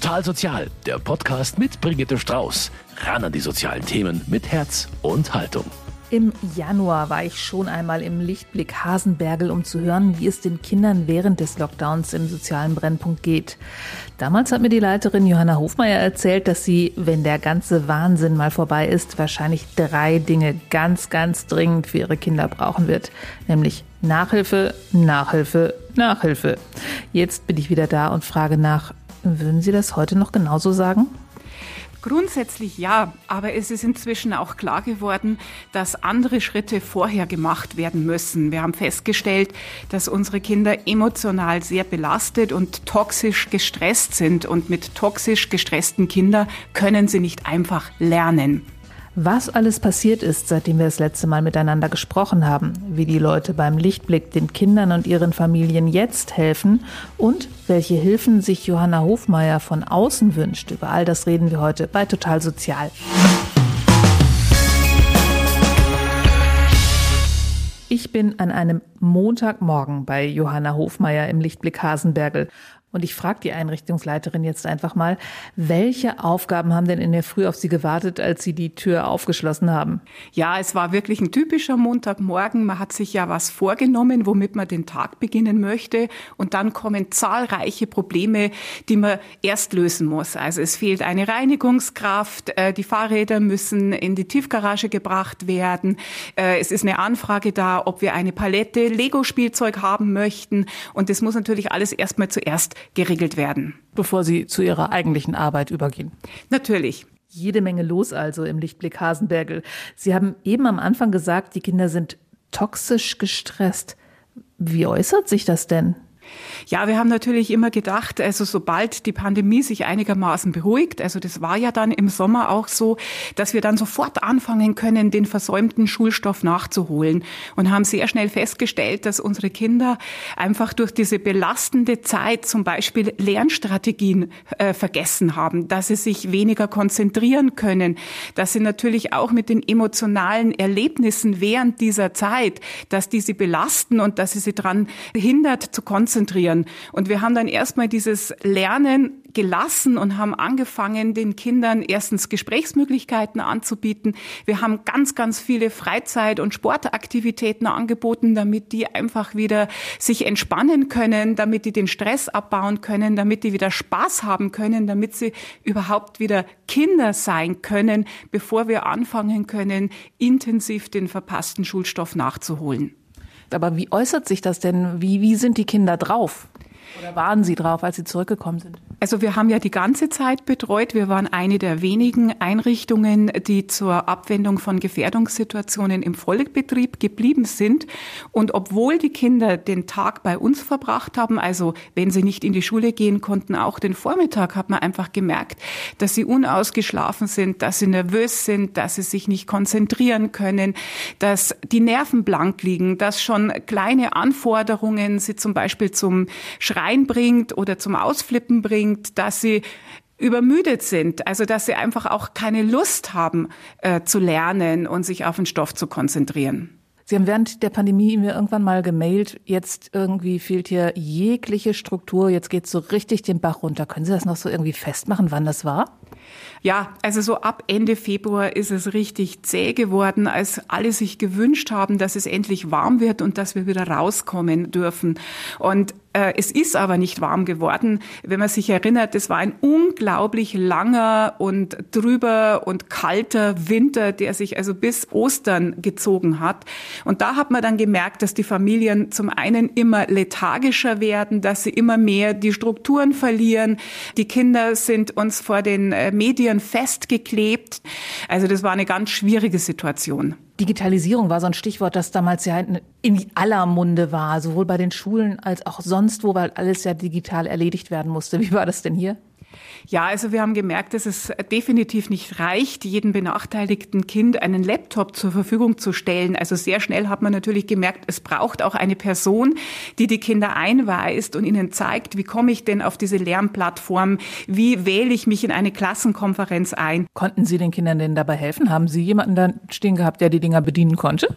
Total Sozial, der Podcast mit Brigitte Strauß. Ran an die sozialen Themen mit Herz und Haltung. Im Januar war ich schon einmal im Lichtblick Hasenbergel, um zu hören, wie es den Kindern während des Lockdowns im sozialen Brennpunkt geht. Damals hat mir die Leiterin Johanna Hofmeier erzählt, dass sie, wenn der ganze Wahnsinn mal vorbei ist, wahrscheinlich drei Dinge ganz, ganz dringend für ihre Kinder brauchen wird. Nämlich Nachhilfe, Nachhilfe, Nachhilfe. Jetzt bin ich wieder da und frage nach, würden Sie das heute noch genauso sagen? Grundsätzlich ja, aber es ist inzwischen auch klar geworden, dass andere Schritte vorher gemacht werden müssen. Wir haben festgestellt, dass unsere Kinder emotional sehr belastet und toxisch gestresst sind. Und mit toxisch gestressten Kindern können sie nicht einfach lernen. Was alles passiert ist, seitdem wir das letzte Mal miteinander gesprochen haben, wie die Leute beim Lichtblick den Kindern und ihren Familien jetzt helfen. Und welche Hilfen sich Johanna Hofmeier von außen wünscht, über all das reden wir heute bei Total Sozial. Ich bin an einem Montagmorgen bei Johanna Hofmeier im Lichtblick Hasenbergel und ich frage die Einrichtungsleiterin jetzt einfach mal, welche Aufgaben haben denn in der Früh auf Sie gewartet, als Sie die Tür aufgeschlossen haben? Ja, es war wirklich ein typischer Montagmorgen. Man hat sich ja was vorgenommen, womit man den Tag beginnen möchte. Und dann kommen zahlreiche Probleme, die man erst lösen muss. Also es fehlt eine Reinigungskraft, äh, die Fahrräder müssen in die Tiefgarage gebracht werden. Äh, es ist eine Anfrage da, ob wir eine Palette Lego-Spielzeug haben möchten. Und das muss natürlich alles erstmal zuerst geregelt werden. Bevor Sie zu Ihrer eigentlichen Arbeit übergehen. Natürlich. Jede Menge los also im Lichtblick Hasenbergel. Sie haben eben am Anfang gesagt, die Kinder sind toxisch gestresst. Wie äußert sich das denn? Ja, wir haben natürlich immer gedacht, also sobald die Pandemie sich einigermaßen beruhigt, also das war ja dann im Sommer auch so, dass wir dann sofort anfangen können, den versäumten Schulstoff nachzuholen und haben sehr schnell festgestellt, dass unsere Kinder einfach durch diese belastende Zeit zum Beispiel Lernstrategien äh, vergessen haben, dass sie sich weniger konzentrieren können, dass sie natürlich auch mit den emotionalen Erlebnissen während dieser Zeit, dass die sie belasten und dass sie sie daran hindert zu konzentrieren konzentrieren. Und wir haben dann erstmal dieses Lernen gelassen und haben angefangen, den Kindern erstens Gesprächsmöglichkeiten anzubieten. Wir haben ganz, ganz viele Freizeit- und Sportaktivitäten angeboten, damit die einfach wieder sich entspannen können, damit die den Stress abbauen können, damit die wieder Spaß haben können, damit sie überhaupt wieder Kinder sein können, bevor wir anfangen können, intensiv den verpassten Schulstoff nachzuholen. Aber wie äußert sich das denn? Wie, wie sind die Kinder drauf? Oder waren sie drauf, als sie zurückgekommen sind? Also wir haben ja die ganze Zeit betreut. Wir waren eine der wenigen Einrichtungen, die zur Abwendung von Gefährdungssituationen im Vollbetrieb geblieben sind. Und obwohl die Kinder den Tag bei uns verbracht haben, also wenn sie nicht in die Schule gehen konnten, auch den Vormittag, hat man einfach gemerkt, dass sie unausgeschlafen sind, dass sie nervös sind, dass sie sich nicht konzentrieren können, dass die Nerven blank liegen, dass schon kleine Anforderungen sie zum Beispiel zum Schreien bringt oder zum Ausflippen bringt bringt, dass sie übermüdet sind, also dass sie einfach auch keine Lust haben äh, zu lernen und sich auf den Stoff zu konzentrieren. Sie haben während der Pandemie mir irgendwann mal gemailt, jetzt irgendwie fehlt hier jegliche Struktur, jetzt geht es so richtig den Bach runter. Können Sie das noch so irgendwie festmachen, wann das war? Ja, also so ab Ende Februar ist es richtig zäh geworden, als alle sich gewünscht haben, dass es endlich warm wird und dass wir wieder rauskommen dürfen. Und äh, es ist aber nicht warm geworden. Wenn man sich erinnert, es war ein unglaublich langer und drüber und kalter Winter, der sich also bis Ostern gezogen hat. Und da hat man dann gemerkt, dass die Familien zum einen immer lethargischer werden, dass sie immer mehr die Strukturen verlieren. Die Kinder sind uns vor den äh, Medien festgeklebt. Also das war eine ganz schwierige Situation. Digitalisierung war so ein Stichwort, das damals ja in aller Munde war, sowohl bei den Schulen als auch sonst wo, weil alles ja digital erledigt werden musste. Wie war das denn hier? Ja, also wir haben gemerkt, dass es definitiv nicht reicht, jedem benachteiligten Kind einen Laptop zur Verfügung zu stellen. Also sehr schnell hat man natürlich gemerkt, es braucht auch eine Person, die die Kinder einweist und ihnen zeigt, wie komme ich denn auf diese Lernplattform, wie wähle ich mich in eine Klassenkonferenz ein. Konnten Sie den Kindern denn dabei helfen? Haben Sie jemanden da stehen gehabt, der die Dinger bedienen konnte?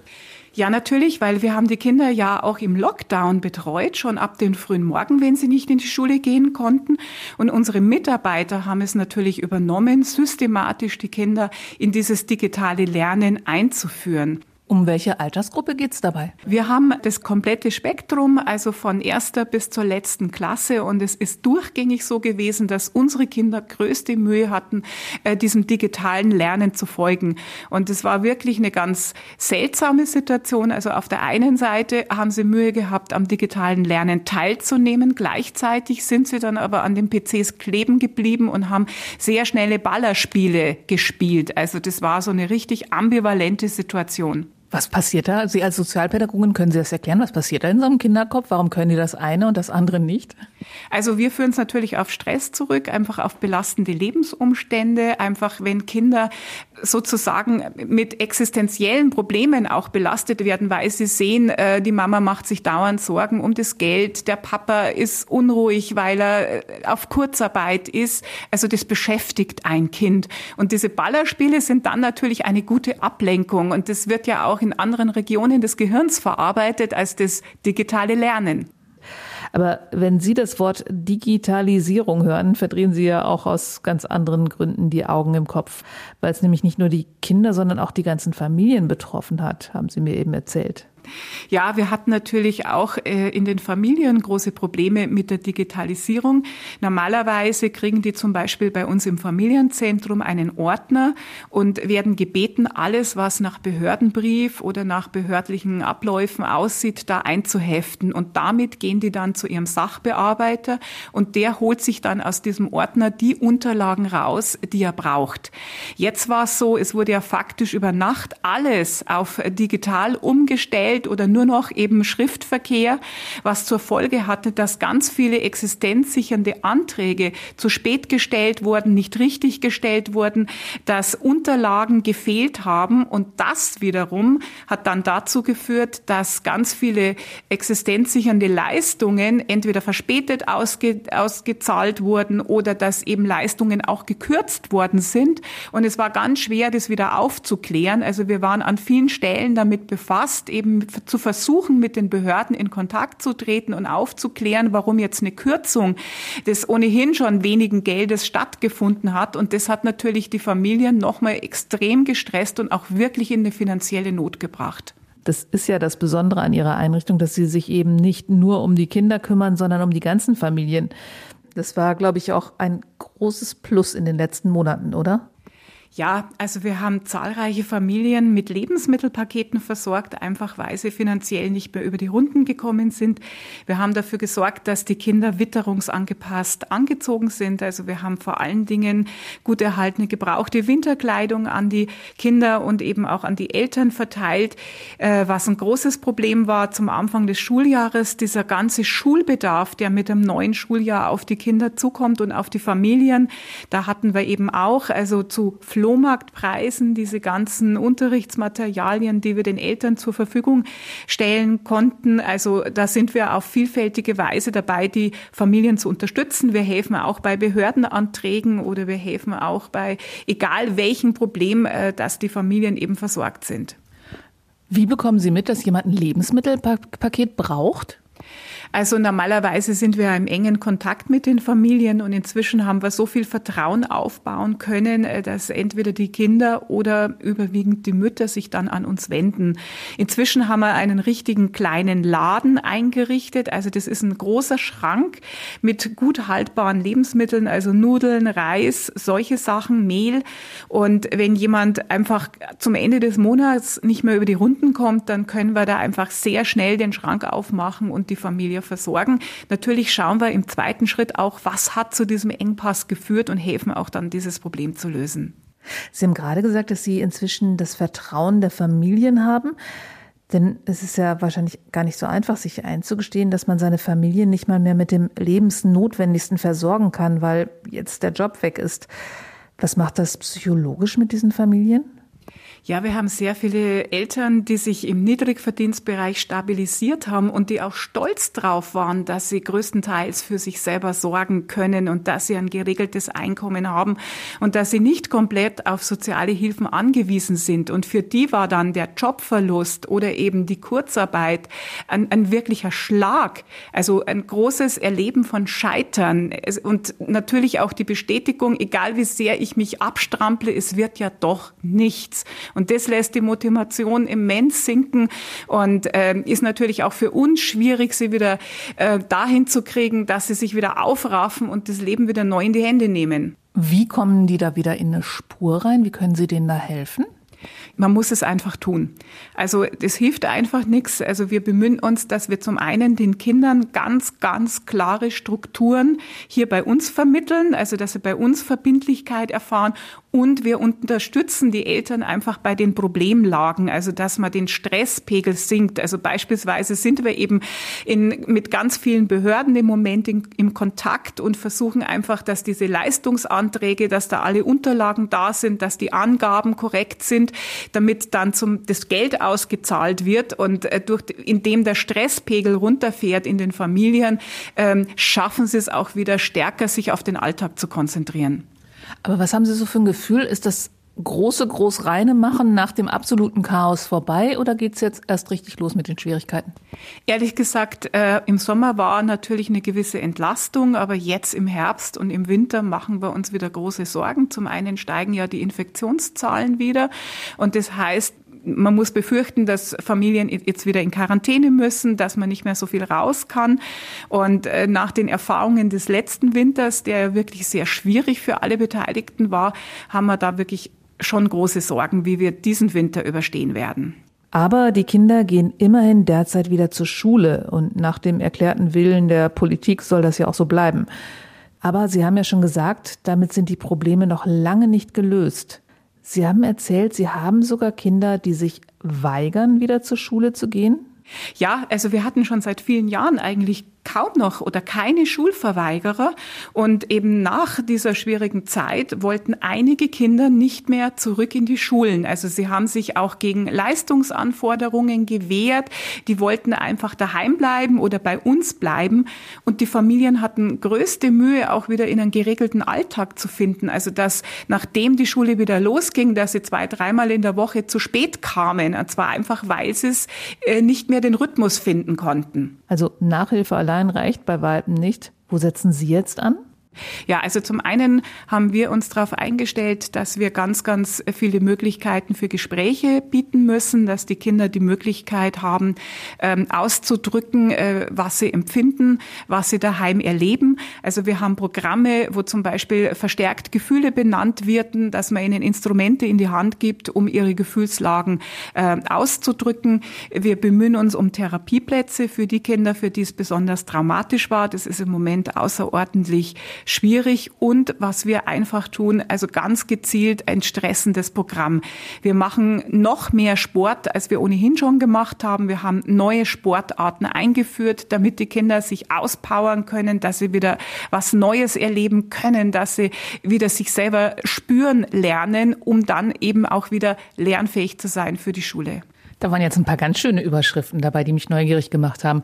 Ja, natürlich, weil wir haben die Kinder ja auch im Lockdown betreut, schon ab den frühen Morgen, wenn sie nicht in die Schule gehen konnten. Und unsere Mitarbeiter haben es natürlich übernommen, systematisch die Kinder in dieses digitale Lernen einzuführen. Um welche Altersgruppe geht es dabei? Wir haben das komplette Spektrum, also von erster bis zur letzten Klasse. Und es ist durchgängig so gewesen, dass unsere Kinder größte Mühe hatten, äh, diesem digitalen Lernen zu folgen. Und es war wirklich eine ganz seltsame Situation. Also auf der einen Seite haben sie Mühe gehabt, am digitalen Lernen teilzunehmen. Gleichzeitig sind sie dann aber an den PCs kleben geblieben und haben sehr schnelle Ballerspiele gespielt. Also das war so eine richtig ambivalente Situation. Was passiert da? Sie als Sozialpädagogin können Sie das erklären? Was passiert da in so einem Kinderkopf? Warum können die das eine und das andere nicht? Also wir führen es natürlich auf Stress zurück, einfach auf belastende Lebensumstände, einfach wenn Kinder sozusagen mit existenziellen Problemen auch belastet werden, weil sie sehen, äh, die Mama macht sich dauernd Sorgen um das Geld, der Papa ist unruhig, weil er äh, auf Kurzarbeit ist. Also das beschäftigt ein Kind. Und diese Ballerspiele sind dann natürlich eine gute Ablenkung. Und das wird ja auch in anderen Regionen des Gehirns verarbeitet als das digitale Lernen. Aber wenn Sie das Wort Digitalisierung hören, verdrehen Sie ja auch aus ganz anderen Gründen die Augen im Kopf, weil es nämlich nicht nur die Kinder, sondern auch die ganzen Familien betroffen hat, haben Sie mir eben erzählt. Ja, wir hatten natürlich auch äh, in den Familien große Probleme mit der Digitalisierung. Normalerweise kriegen die zum Beispiel bei uns im Familienzentrum einen Ordner und werden gebeten, alles, was nach Behördenbrief oder nach behördlichen Abläufen aussieht, da einzuheften. Und damit gehen die dann zu ihrem Sachbearbeiter und der holt sich dann aus diesem Ordner die Unterlagen raus, die er braucht. Jetzt war es so, es wurde ja faktisch über Nacht alles auf digital umgestellt gestellt oder nur noch eben Schriftverkehr, was zur Folge hatte, dass ganz viele existenzsichernde Anträge zu spät gestellt wurden, nicht richtig gestellt wurden, dass Unterlagen gefehlt haben und das wiederum hat dann dazu geführt, dass ganz viele existenzsichernde Leistungen entweder verspätet ausge, ausgezahlt wurden oder dass eben Leistungen auch gekürzt worden sind und es war ganz schwer, das wieder aufzuklären. Also wir waren an vielen Stellen damit befasst, eben zu versuchen, mit den Behörden in Kontakt zu treten und aufzuklären, warum jetzt eine Kürzung des ohnehin schon wenigen Geldes stattgefunden hat. Und das hat natürlich die Familien nochmal extrem gestresst und auch wirklich in eine finanzielle Not gebracht. Das ist ja das Besondere an Ihrer Einrichtung, dass Sie sich eben nicht nur um die Kinder kümmern, sondern um die ganzen Familien. Das war, glaube ich, auch ein großes Plus in den letzten Monaten, oder? Ja, also wir haben zahlreiche Familien mit Lebensmittelpaketen versorgt, einfach weil sie finanziell nicht mehr über die Runden gekommen sind. Wir haben dafür gesorgt, dass die Kinder witterungsangepasst angezogen sind. Also wir haben vor allen Dingen gut erhaltene gebrauchte Winterkleidung an die Kinder und eben auch an die Eltern verteilt. Äh, was ein großes Problem war zum Anfang des Schuljahres, dieser ganze Schulbedarf, der mit dem neuen Schuljahr auf die Kinder zukommt und auf die Familien. Da hatten wir eben auch, also zu Flohmarktpreisen diese ganzen Unterrichtsmaterialien, die wir den Eltern zur Verfügung stellen konnten. Also da sind wir auf vielfältige Weise dabei, die Familien zu unterstützen. Wir helfen auch bei Behördenanträgen oder wir helfen auch bei egal welchem Problem, äh, dass die Familien eben versorgt sind. Wie bekommen Sie mit, dass jemand ein Lebensmittelpaket braucht? Also normalerweise sind wir im engen Kontakt mit den Familien und inzwischen haben wir so viel Vertrauen aufbauen können, äh, dass entweder die Kinder oder überwiegend die Mütter sich dann an uns wenden. Inzwischen haben wir einen richtigen kleinen Laden eingerichtet. Also das ist ein großer Schrank mit gut haltbaren Lebensmitteln, also Nudeln, Reis, solche Sachen, Mehl. Und wenn jemand einfach zum Ende des Monats nicht mehr über die Runden kommt, dann können wir da einfach sehr schnell den Schrank aufmachen und die Familie versorgen. Natürlich schauen wir im zweiten Schritt auch, was hat zu diesem Engpass geführt und helfen auch dann, dieses Problem zu lösen. Sie haben gerade gesagt, dass Sie inzwischen das Vertrauen der Familien haben. Denn es ist ja wahrscheinlich gar nicht so einfach, sich einzugestehen, dass man seine Familie nicht mal mehr mit dem Lebensnotwendigsten versorgen kann, weil jetzt der Job weg ist. Was macht das psychologisch mit diesen Familien? Ja, wir haben sehr viele Eltern, die sich im Niedrigverdienstbereich stabilisiert haben und die auch stolz drauf waren, dass sie größtenteils für sich selber sorgen können und dass sie ein geregeltes Einkommen haben und dass sie nicht komplett auf soziale Hilfen angewiesen sind. Und für die war dann der Jobverlust oder eben die Kurzarbeit ein, ein wirklicher Schlag, also ein großes Erleben von Scheitern und natürlich auch die Bestätigung, egal wie sehr ich mich abstrample, es wird ja doch nichts. Und das lässt die Motivation immens sinken und äh, ist natürlich auch für uns schwierig, sie wieder äh, dahin zu kriegen, dass sie sich wieder aufraffen und das Leben wieder neu in die Hände nehmen. Wie kommen die da wieder in eine Spur rein? Wie können Sie denen da helfen? Man muss es einfach tun. Also das hilft einfach nichts. Also wir bemühen uns, dass wir zum einen den Kindern ganz, ganz klare Strukturen hier bei uns vermitteln, also dass sie bei uns Verbindlichkeit erfahren und wir unterstützen die Eltern einfach bei den Problemlagen, also dass man den Stresspegel sinkt. Also beispielsweise sind wir eben in, mit ganz vielen Behörden im Moment in, im Kontakt und versuchen einfach, dass diese Leistungsanträge, dass da alle Unterlagen da sind, dass die Angaben korrekt sind, damit dann zum, das Geld ausgezahlt wird und äh, durch, indem der Stresspegel runterfährt in den Familien, ähm, schaffen sie es auch wieder stärker, sich auf den Alltag zu konzentrieren. Aber was haben Sie so für ein Gefühl? Ist das große, groß reine machen nach dem absoluten Chaos vorbei oder geht's jetzt erst richtig los mit den Schwierigkeiten? Ehrlich gesagt, äh, im Sommer war natürlich eine gewisse Entlastung, aber jetzt im Herbst und im Winter machen wir uns wieder große Sorgen. Zum einen steigen ja die Infektionszahlen wieder und das heißt, man muss befürchten, dass Familien jetzt wieder in Quarantäne müssen, dass man nicht mehr so viel raus kann. Und äh, nach den Erfahrungen des letzten Winters, der ja wirklich sehr schwierig für alle Beteiligten war, haben wir da wirklich schon große Sorgen, wie wir diesen Winter überstehen werden. Aber die Kinder gehen immerhin derzeit wieder zur Schule und nach dem erklärten Willen der Politik soll das ja auch so bleiben. Aber Sie haben ja schon gesagt, damit sind die Probleme noch lange nicht gelöst. Sie haben erzählt, Sie haben sogar Kinder, die sich weigern, wieder zur Schule zu gehen? Ja, also wir hatten schon seit vielen Jahren eigentlich kaum noch oder keine Schulverweigerer. Und eben nach dieser schwierigen Zeit wollten einige Kinder nicht mehr zurück in die Schulen. Also sie haben sich auch gegen Leistungsanforderungen gewehrt. Die wollten einfach daheim bleiben oder bei uns bleiben. Und die Familien hatten größte Mühe, auch wieder in einen geregelten Alltag zu finden. Also dass nachdem die Schule wieder losging, dass sie zwei, dreimal in der Woche zu spät kamen. Und zwar einfach, weil sie es äh, nicht mehr den Rhythmus finden konnten. Also Nachhilfe allein allein reicht bei weitem nicht. Wo setzen Sie jetzt an? Ja, also zum einen haben wir uns darauf eingestellt, dass wir ganz, ganz viele Möglichkeiten für Gespräche bieten müssen, dass die Kinder die Möglichkeit haben, ähm, auszudrücken, äh, was sie empfinden, was sie daheim erleben. Also wir haben Programme, wo zum Beispiel verstärkt Gefühle benannt werden, dass man ihnen Instrumente in die Hand gibt, um ihre Gefühlslagen äh, auszudrücken. Wir bemühen uns um Therapieplätze für die Kinder, für die es besonders traumatisch war. Das ist im Moment außerordentlich schwierig und was wir einfach tun, also ganz gezielt ein stressendes Programm. Wir machen noch mehr Sport, als wir ohnehin schon gemacht haben. Wir haben neue Sportarten eingeführt, damit die Kinder sich auspowern können, dass sie wieder was Neues erleben können, dass sie wieder sich selber spüren lernen, um dann eben auch wieder lernfähig zu sein für die Schule. Da waren jetzt ein paar ganz schöne Überschriften dabei, die mich neugierig gemacht haben.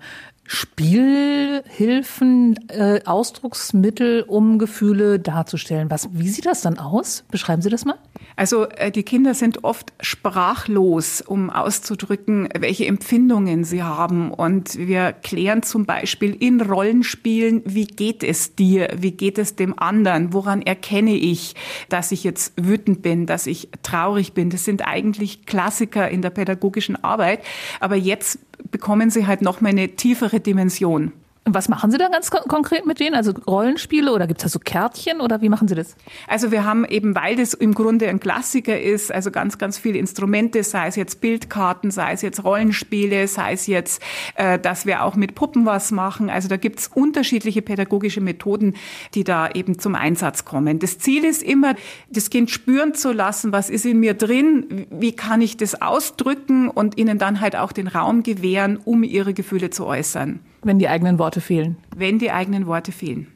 Spielhilfen, äh, Ausdrucksmittel, um Gefühle darzustellen. Was, wie sieht das dann aus? Beschreiben Sie das mal. Also äh, die Kinder sind oft sprachlos, um auszudrücken, welche Empfindungen sie haben. Und wir klären zum Beispiel in Rollenspielen, wie geht es dir, wie geht es dem anderen, woran erkenne ich, dass ich jetzt wütend bin, dass ich traurig bin. Das sind eigentlich Klassiker in der pädagogischen Arbeit. Aber jetzt bekommen sie halt noch mal eine tiefere Dimension. Was machen Sie da ganz konkret mit denen? Also Rollenspiele oder gibt es da so Kärtchen oder wie machen Sie das? Also wir haben eben, weil das im Grunde ein Klassiker ist, also ganz, ganz viele Instrumente, sei es jetzt Bildkarten, sei es jetzt Rollenspiele, sei es jetzt, äh, dass wir auch mit Puppen was machen. Also da gibt es unterschiedliche pädagogische Methoden, die da eben zum Einsatz kommen. Das Ziel ist immer, das Kind spüren zu lassen, was ist in mir drin, wie kann ich das ausdrücken und ihnen dann halt auch den Raum gewähren, um ihre Gefühle zu äußern. Wenn die eigenen Worte fehlen. Wenn die eigenen Worte fehlen.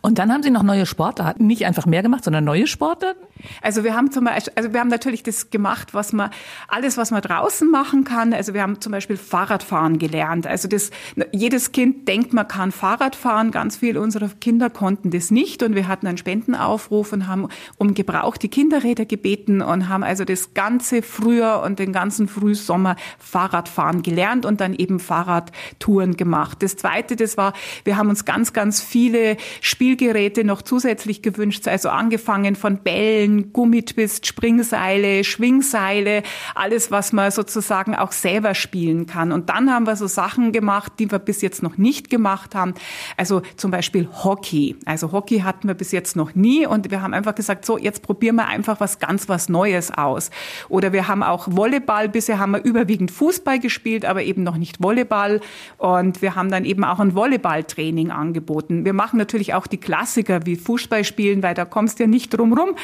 Und dann haben Sie noch neue Sportarten, nicht einfach mehr gemacht, sondern neue Sportarten? Also wir haben zum Beispiel, also wir haben natürlich das gemacht, was man, alles, was man draußen machen kann. Also wir haben zum Beispiel Fahrradfahren gelernt. Also das, jedes Kind denkt, man kann Fahrrad fahren. Ganz viele unserer Kinder konnten das nicht. Und wir hatten einen Spendenaufruf und haben um gebrauchte Kinderräder gebeten und haben also das ganze Frühjahr und den ganzen Frühsommer Fahrradfahren gelernt und dann eben Fahrradtouren gemacht. Das zweite, das war, wir haben uns ganz, ganz viele Spielgeräte noch zusätzlich gewünscht. Also angefangen von Bällen, Gummitwist, Springseile, Schwingseile, alles, was man sozusagen auch selber spielen kann. Und dann haben wir so Sachen gemacht, die wir bis jetzt noch nicht gemacht haben. Also zum Beispiel Hockey. Also Hockey hatten wir bis jetzt noch nie und wir haben einfach gesagt, so, jetzt probieren wir einfach was ganz was Neues aus. Oder wir haben auch Volleyball. Bisher haben wir überwiegend Fußball gespielt, aber eben noch nicht Volleyball. Und wir haben dann eben auch ein Volleyballtraining angeboten. Wir machen natürlich auch die Klassiker wie Fußball spielen, weil da kommst du ja nicht drum rum.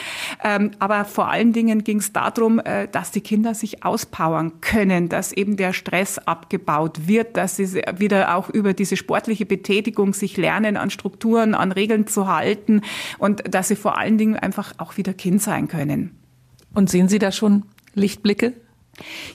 Ähm, aber vor allen Dingen ging es darum, äh, dass die Kinder sich auspowern können, dass eben der Stress abgebaut wird, dass sie wieder auch über diese sportliche Betätigung sich lernen, an Strukturen, an Regeln zu halten und dass sie vor allen Dingen einfach auch wieder Kind sein können. Und sehen Sie da schon Lichtblicke?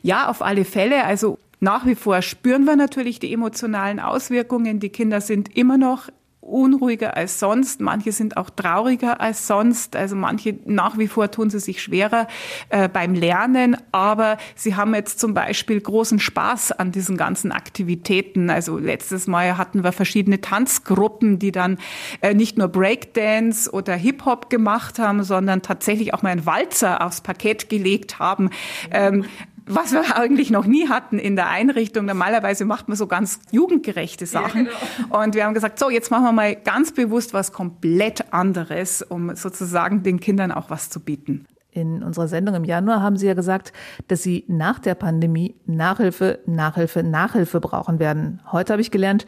Ja, auf alle Fälle. Also nach wie vor spüren wir natürlich die emotionalen Auswirkungen. Die Kinder sind immer noch unruhiger als sonst, manche sind auch trauriger als sonst, also manche nach wie vor tun sie sich schwerer äh, beim Lernen, aber sie haben jetzt zum Beispiel großen Spaß an diesen ganzen Aktivitäten. Also letztes Mal hatten wir verschiedene Tanzgruppen, die dann äh, nicht nur Breakdance oder Hip-Hop gemacht haben, sondern tatsächlich auch mal einen Walzer aufs Parkett gelegt haben. Ähm, was wir eigentlich noch nie hatten in der Einrichtung. Normalerweise macht man so ganz jugendgerechte Sachen. Ja, genau. Und wir haben gesagt, so, jetzt machen wir mal ganz bewusst was komplett anderes, um sozusagen den Kindern auch was zu bieten. In unserer Sendung im Januar haben Sie ja gesagt, dass Sie nach der Pandemie Nachhilfe, Nachhilfe, Nachhilfe brauchen werden. Heute habe ich gelernt,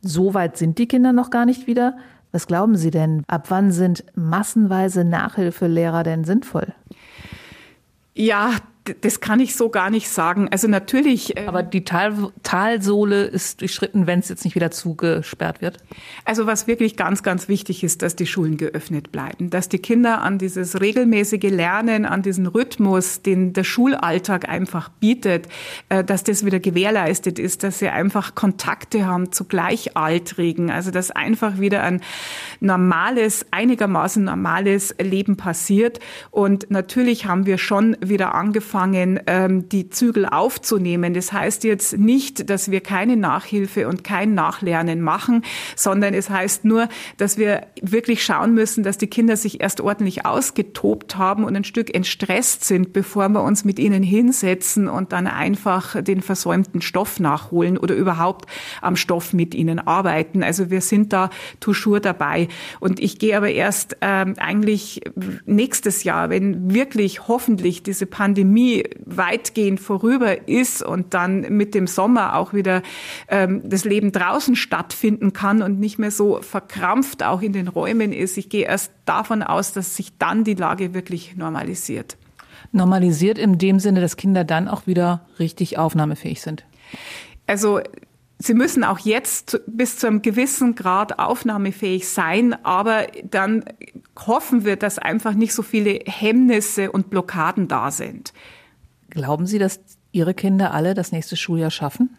so weit sind die Kinder noch gar nicht wieder. Was glauben Sie denn? Ab wann sind massenweise Nachhilfelehrer denn sinnvoll? Ja, das kann ich so gar nicht sagen. Also natürlich. Äh, Aber die Tal Talsohle ist durchschritten, wenn es jetzt nicht wieder zugesperrt wird? Also was wirklich ganz, ganz wichtig ist, dass die Schulen geöffnet bleiben, dass die Kinder an dieses regelmäßige Lernen, an diesen Rhythmus, den der Schulalltag einfach bietet, äh, dass das wieder gewährleistet ist, dass sie einfach Kontakte haben zu Gleichaltrigen, also dass einfach wieder ein normales, einigermaßen normales Leben passiert. Und natürlich haben wir schon wieder angefangen, angefangen, ähm, die Zügel aufzunehmen. Das heißt jetzt nicht, dass wir keine Nachhilfe und kein Nachlernen machen, sondern es heißt nur, dass wir wirklich schauen müssen, dass die Kinder sich erst ordentlich ausgetobt haben und ein Stück entstresst sind, bevor wir uns mit ihnen hinsetzen und dann einfach den versäumten Stoff nachholen oder überhaupt am Stoff mit ihnen arbeiten. Also wir sind da toujours dabei. Und ich gehe aber erst ähm, eigentlich nächstes Jahr, wenn wirklich hoffentlich diese Pandemie weitgehend vorüber ist und dann mit dem Sommer auch wieder ähm, das Leben draußen stattfinden kann und nicht mehr so verkrampft auch in den Räumen ist. Ich gehe erst davon aus, dass sich dann die Lage wirklich normalisiert. Normalisiert in dem Sinne, dass Kinder dann auch wieder richtig aufnahmefähig sind. Also Sie müssen auch jetzt bis zu einem gewissen Grad aufnahmefähig sein, aber dann hoffen wir, dass einfach nicht so viele Hemmnisse und Blockaden da sind. Glauben Sie, dass Ihre Kinder alle das nächste Schuljahr schaffen?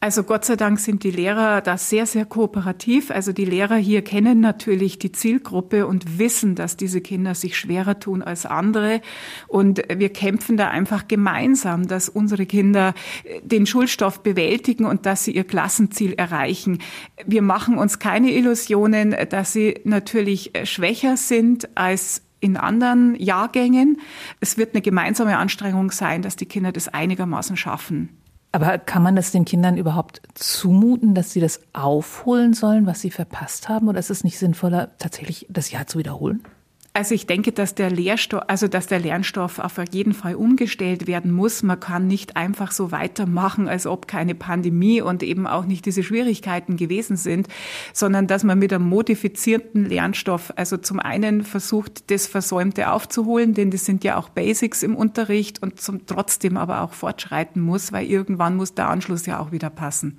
Also Gott sei Dank sind die Lehrer da sehr, sehr kooperativ. Also die Lehrer hier kennen natürlich die Zielgruppe und wissen, dass diese Kinder sich schwerer tun als andere. Und wir kämpfen da einfach gemeinsam, dass unsere Kinder den Schulstoff bewältigen und dass sie ihr Klassenziel erreichen. Wir machen uns keine Illusionen, dass sie natürlich schwächer sind als in anderen Jahrgängen. Es wird eine gemeinsame Anstrengung sein, dass die Kinder das einigermaßen schaffen. Aber kann man das den Kindern überhaupt zumuten, dass sie das aufholen sollen, was sie verpasst haben? Oder ist es nicht sinnvoller, tatsächlich das Jahr zu wiederholen? Also ich denke, dass der Lehrstoff, also dass der Lernstoff auf jeden Fall umgestellt werden muss. Man kann nicht einfach so weitermachen, als ob keine Pandemie und eben auch nicht diese Schwierigkeiten gewesen sind, sondern dass man mit einem modifizierten Lernstoff, also zum einen versucht, das Versäumte aufzuholen, denn das sind ja auch Basics im Unterricht und zum trotzdem aber auch fortschreiten muss, weil irgendwann muss der Anschluss ja auch wieder passen.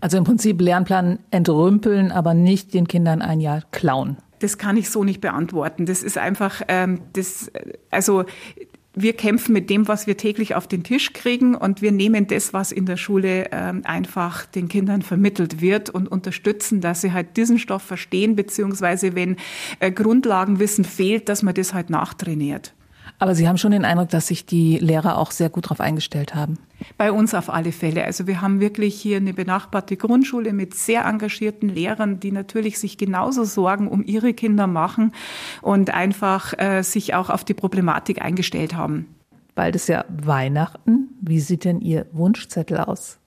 Also im Prinzip Lernplan entrümpeln, aber nicht den Kindern ein Jahr klauen. Das kann ich so nicht beantworten. Das ist einfach, ähm, das, also wir kämpfen mit dem, was wir täglich auf den Tisch kriegen und wir nehmen das, was in der Schule ähm, einfach den Kindern vermittelt wird und unterstützen, dass sie halt diesen Stoff verstehen, beziehungsweise wenn äh, Grundlagenwissen fehlt, dass man das halt nachtrainiert. Aber Sie haben schon den Eindruck, dass sich die Lehrer auch sehr gut darauf eingestellt haben. Bei uns auf alle Fälle. Also wir haben wirklich hier eine benachbarte Grundschule mit sehr engagierten Lehrern, die natürlich sich genauso Sorgen um ihre Kinder machen und einfach äh, sich auch auf die Problematik eingestellt haben. Bald ist ja Weihnachten. Wie sieht denn Ihr Wunschzettel aus?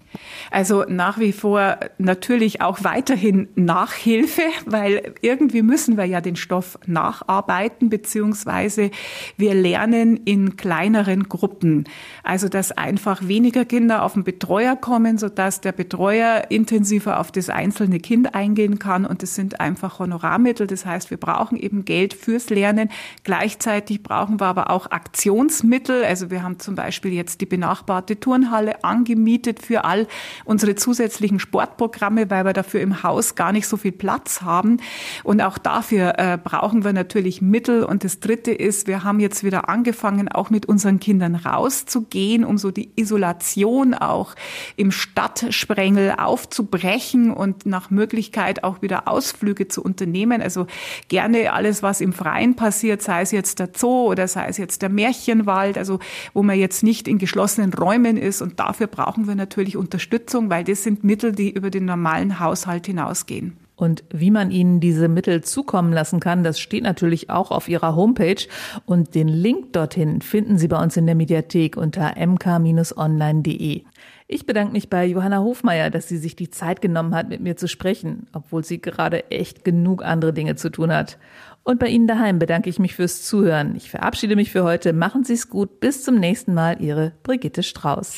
Also nach wie vor natürlich auch weiterhin Nachhilfe, weil irgendwie müssen wir ja den Stoff nacharbeiten, beziehungsweise wir lernen in kleineren Gruppen. Also dass einfach weniger Kinder auf den Betreuer kommen, sodass der Betreuer intensiver auf das einzelne Kind eingehen kann. Und das sind einfach Honorarmittel. Das heißt, wir brauchen eben Geld fürs Lernen. Gleichzeitig brauchen wir aber auch Aktionsmittel. Also wir haben zum Beispiel jetzt die benachbarte Turnhalle angemietet für unsere zusätzlichen Sportprogramme, weil wir dafür im Haus gar nicht so viel Platz haben. Und auch dafür äh, brauchen wir natürlich Mittel. Und das Dritte ist, wir haben jetzt wieder angefangen, auch mit unseren Kindern rauszugehen, um so die Isolation auch im Stadtsprengel aufzubrechen und nach Möglichkeit auch wieder Ausflüge zu unternehmen. Also gerne alles, was im Freien passiert, sei es jetzt der Zoo oder sei es jetzt der Märchenwald, also wo man jetzt nicht in geschlossenen Räumen ist. Und dafür brauchen wir natürlich Unterstützung Unterstützung, weil das sind Mittel, die über den normalen Haushalt hinausgehen. Und wie man Ihnen diese Mittel zukommen lassen kann, das steht natürlich auch auf Ihrer Homepage. Und den Link dorthin finden Sie bei uns in der Mediathek unter mk-online.de. Ich bedanke mich bei Johanna Hofmeier, dass sie sich die Zeit genommen hat, mit mir zu sprechen, obwohl sie gerade echt genug andere Dinge zu tun hat. Und bei Ihnen daheim bedanke ich mich fürs Zuhören. Ich verabschiede mich für heute. Machen Sie es gut. Bis zum nächsten Mal. Ihre Brigitte Strauß.